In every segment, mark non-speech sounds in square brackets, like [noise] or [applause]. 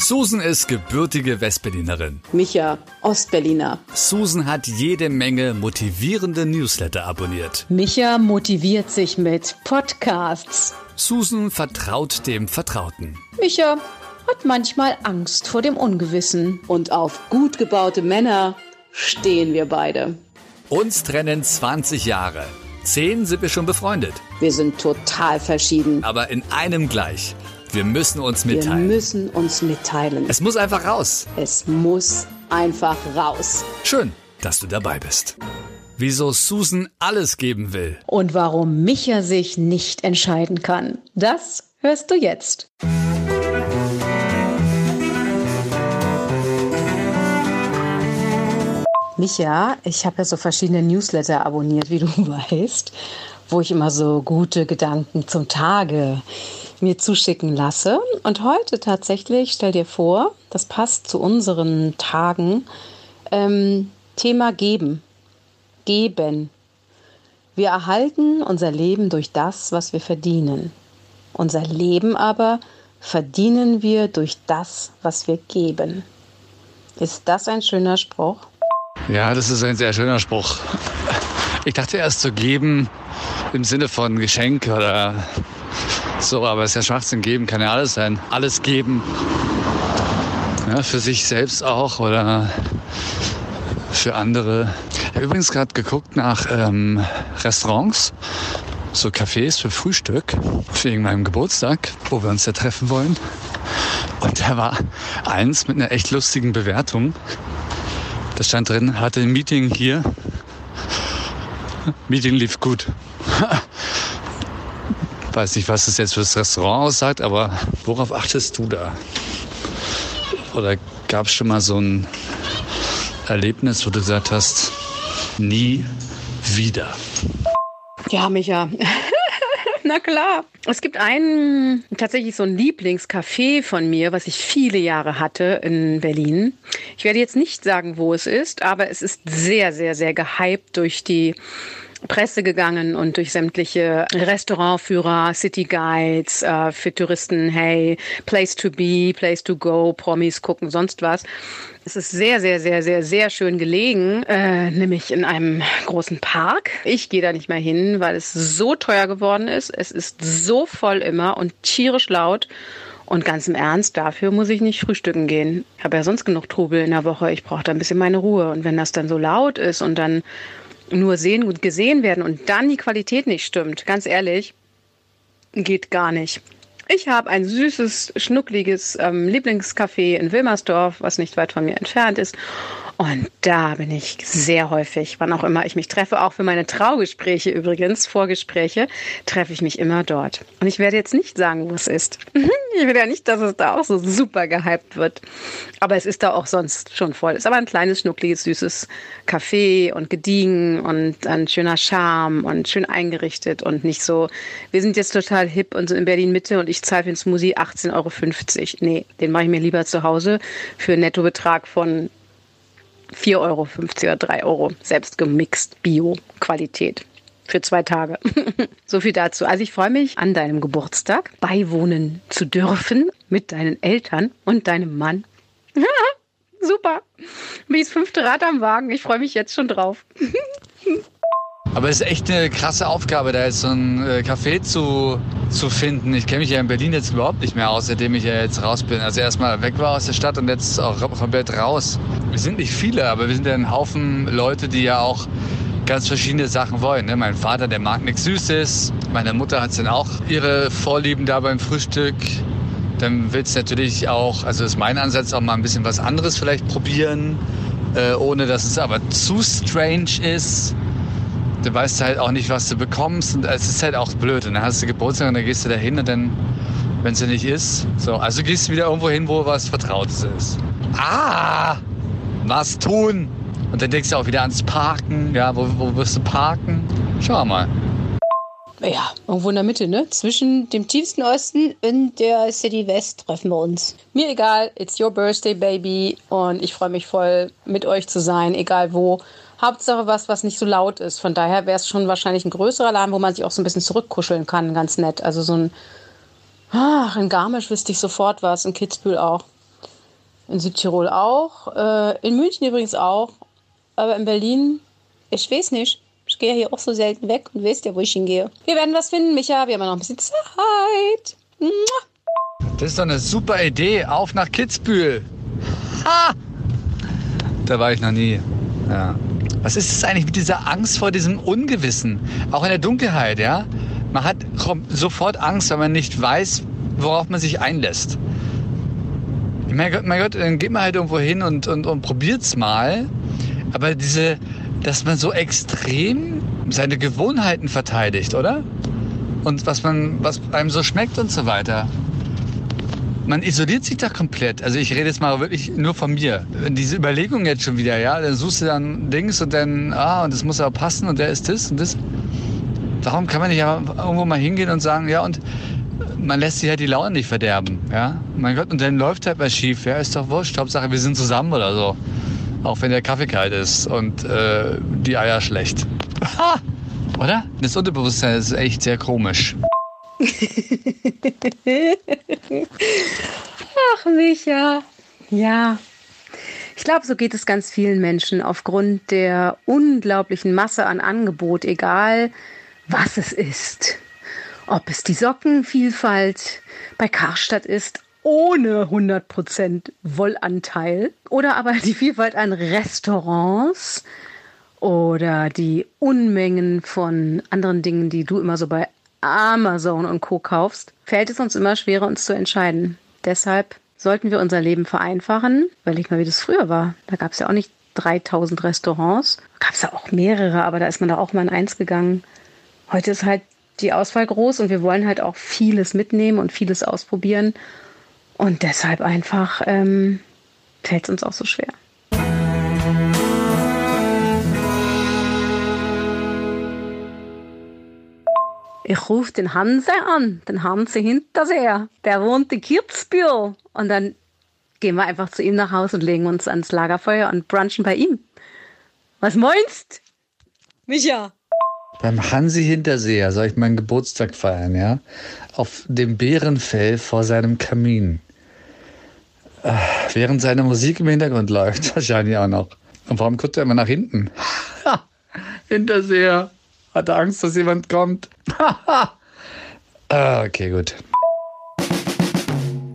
Susan ist gebürtige Westberlinerin. Micha, Ostberliner. Susan hat jede Menge motivierende Newsletter abonniert. Micha motiviert sich mit Podcasts. Susan vertraut dem Vertrauten. Micha hat manchmal Angst vor dem Ungewissen. Und auf gut gebaute Männer stehen wir beide. Uns trennen 20 Jahre. Zehn sind wir schon befreundet. Wir sind total verschieden. Aber in einem gleich. Wir müssen uns mitteilen. Wir müssen uns mitteilen. Es muss einfach raus. Es muss einfach raus. Schön, dass du dabei bist. Wieso Susan alles geben will. Und warum Micha sich nicht entscheiden kann. Das hörst du jetzt. Micha, ich habe ja so verschiedene Newsletter abonniert, wie du [laughs] weißt, wo ich immer so gute Gedanken zum Tage mir zuschicken lasse. Und heute tatsächlich, stell dir vor, das passt zu unseren Tagen, ähm, Thema Geben. Geben. Wir erhalten unser Leben durch das, was wir verdienen. Unser Leben aber verdienen wir durch das, was wir geben. Ist das ein schöner Spruch? Ja, das ist ein sehr schöner Spruch. Ich dachte erst zu geben im Sinne von Geschenk oder so, aber es ist ja Schwachsinn. Geben kann ja alles sein. Alles geben. Ja, für sich selbst auch oder für andere. Ich habe übrigens gerade geguckt nach ähm, Restaurants, so Cafés für Frühstück, wegen meinem Geburtstag, wo wir uns ja treffen wollen. Und da war eins mit einer echt lustigen Bewertung. Da stand drin, hatte ein Meeting hier. Meeting lief gut. [laughs] Weiß nicht, was es jetzt für das Restaurant aussagt, aber worauf achtest du da? Oder gab es schon mal so ein Erlebnis, wo du gesagt hast, nie wieder? Ja, Micha. [laughs] Na klar. Es gibt einen, tatsächlich so ein Lieblingscafé von mir, was ich viele Jahre hatte in Berlin. Ich werde jetzt nicht sagen, wo es ist, aber es ist sehr, sehr, sehr gehypt durch die Presse gegangen und durch sämtliche Restaurantführer, City Guides, äh, für Touristen, hey, Place to be, Place to go, Promis gucken, sonst was. Es ist sehr, sehr, sehr, sehr, sehr schön gelegen, äh, nämlich in einem großen Park. Ich gehe da nicht mehr hin, weil es so teuer geworden ist. Es ist so voll immer und tierisch laut. Und ganz im Ernst, dafür muss ich nicht frühstücken gehen. Ich habe ja sonst genug Trubel in der Woche. Ich brauche da ein bisschen meine Ruhe. Und wenn das dann so laut ist und dann nur sehen und gesehen werden und dann die Qualität nicht stimmt, ganz ehrlich, geht gar nicht. Ich habe ein süßes, schnuckliges ähm, Lieblingscafé in Wilmersdorf, was nicht weit von mir entfernt ist. Und da bin ich sehr häufig, wann auch immer ich mich treffe, auch für meine Traugespräche übrigens, Vorgespräche, treffe ich mich immer dort. Und ich werde jetzt nicht sagen, wo es ist. [laughs] Ich will ja nicht, dass es da auch so super gehypt wird. Aber es ist da auch sonst schon voll. Es ist aber ein kleines, schnuckliges, süßes Café und gediegen und ein schöner Charme und schön eingerichtet und nicht so, wir sind jetzt total hip und so in Berlin Mitte und ich zahle für den Smoothie 18,50 Euro. Nee, den mache ich mir lieber zu Hause für einen Nettobetrag von 4,50 Euro oder 3 Euro. Selbst gemixt, Bio-Qualität. Für zwei Tage. [laughs] so viel dazu. Also ich freue mich, an deinem Geburtstag beiwohnen zu dürfen mit deinen Eltern und deinem Mann. [laughs] Super. Wie das fünfte Rad am Wagen. Ich freue mich jetzt schon drauf. [laughs] Aber es ist echt eine krasse Aufgabe, da jetzt so ein äh, Café zu, zu finden. Ich kenne mich ja in Berlin jetzt überhaupt nicht mehr aus, seitdem ich ja jetzt raus bin. Also erstmal weg war aus der Stadt und jetzt auch komplett raus. Wir sind nicht viele, aber wir sind ja ein Haufen Leute, die ja auch ganz verschiedene Sachen wollen. Ne? Mein Vater, der mag nichts Süßes. Meine Mutter hat dann auch ihre Vorlieben da beim Frühstück. Dann will es natürlich auch, also ist mein Ansatz, auch mal ein bisschen was anderes vielleicht probieren, äh, ohne dass es aber zu strange ist. Du weißt halt auch nicht, was du bekommst und es ist halt auch blöd. Und dann hast du Geburtstag und dann gehst du da hin und dann, wenn es ja nicht ist, so, also gehst du wieder irgendwo hin, wo was Vertrautes ist. Ah! Was tun? Und dann denkst du auch wieder ans Parken. Ja, wo, wo wirst du parken? Schau mal. Ja, irgendwo in der Mitte, ne? Zwischen dem tiefsten Osten und der City West treffen wir uns. Mir egal, it's your birthday, baby. Und ich freue mich voll, mit euch zu sein, egal wo. Hauptsache was, was nicht so laut ist. Von daher wäre es schon wahrscheinlich ein größerer Laden, wo man sich auch so ein bisschen zurückkuscheln kann, ganz nett. Also so ein, ach, in Garmisch wüsste ich sofort was, in Kitzbühel auch. In Südtirol auch, äh, in München übrigens auch, aber in Berlin, ich weiß nicht. Ich gehe hier auch so selten weg und wisst ja, wo ich hingehe. Wir werden was finden, Micha. Wir haben noch ein bisschen Zeit. Das ist doch eine super Idee. Auf nach Kitzbühel. Ha! Da war ich noch nie. Ja. Was ist es eigentlich mit dieser Angst vor diesem Ungewissen? Auch in der Dunkelheit, ja? Man hat sofort Angst, weil man nicht weiß, worauf man sich einlässt. Mein Gott, mein Gott dann geht man halt irgendwo hin und, und, und probiert's mal. Aber diese, dass man so extrem seine Gewohnheiten verteidigt, oder? Und was man, was einem so schmeckt und so weiter. Man isoliert sich da komplett. Also ich rede jetzt mal wirklich nur von mir. Diese Überlegung jetzt schon wieder, ja, dann suchst du dann Dings und dann, ah, und das muss aber passen und der ist das und das. Warum kann man nicht irgendwo mal hingehen und sagen, ja, und man lässt sich halt die Laune nicht verderben, ja? Mein Gott, und dann läuft halt was schief, ja, ist doch wurscht. Hauptsache, wir sind zusammen oder so. Auch wenn der Kaffee kalt ist und äh, die Eier schlecht. Ha! Oder? Das Unterbewusstsein ist echt sehr komisch. [laughs] Ach, Micha. Ja. Ich glaube, so geht es ganz vielen Menschen aufgrund der unglaublichen Masse an Angebot, egal was es ist. Ob es die Sockenvielfalt bei Karstadt ist ohne 100% Wollanteil oder aber die Vielfalt an Restaurants oder die Unmengen von anderen Dingen, die du immer so bei Amazon und Co kaufst, fällt es uns immer schwerer, uns zu entscheiden. Deshalb sollten wir unser Leben vereinfachen. Überleg mal, wie das früher war. Da gab es ja auch nicht 3000 Restaurants. Gab es ja auch mehrere, aber da ist man da auch mal in eins gegangen. Heute ist halt die Auswahl groß und wir wollen halt auch vieles mitnehmen und vieles ausprobieren. Und deshalb einfach ähm, fällt es uns auch so schwer. Ich rufe den Hanse an, den Hanse Hinterseher. Der wohnt in Kirzbühl. Und dann gehen wir einfach zu ihm nach Hause und legen uns ans Lagerfeuer und brunchen bei ihm. Was meinst? Micha? Beim Hansi Hinterseher soll ich meinen Geburtstag feiern, ja? Auf dem Bärenfell vor seinem Kamin. Während seine Musik im Hintergrund läuft, [laughs] wahrscheinlich auch noch. Und warum guckt er immer nach hinten? [laughs] Hinterseher. Hat er Angst, dass jemand kommt? [laughs] ah, okay, gut.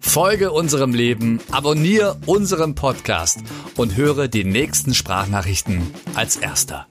Folge unserem Leben, abonniere unseren Podcast und höre die nächsten Sprachnachrichten als erster.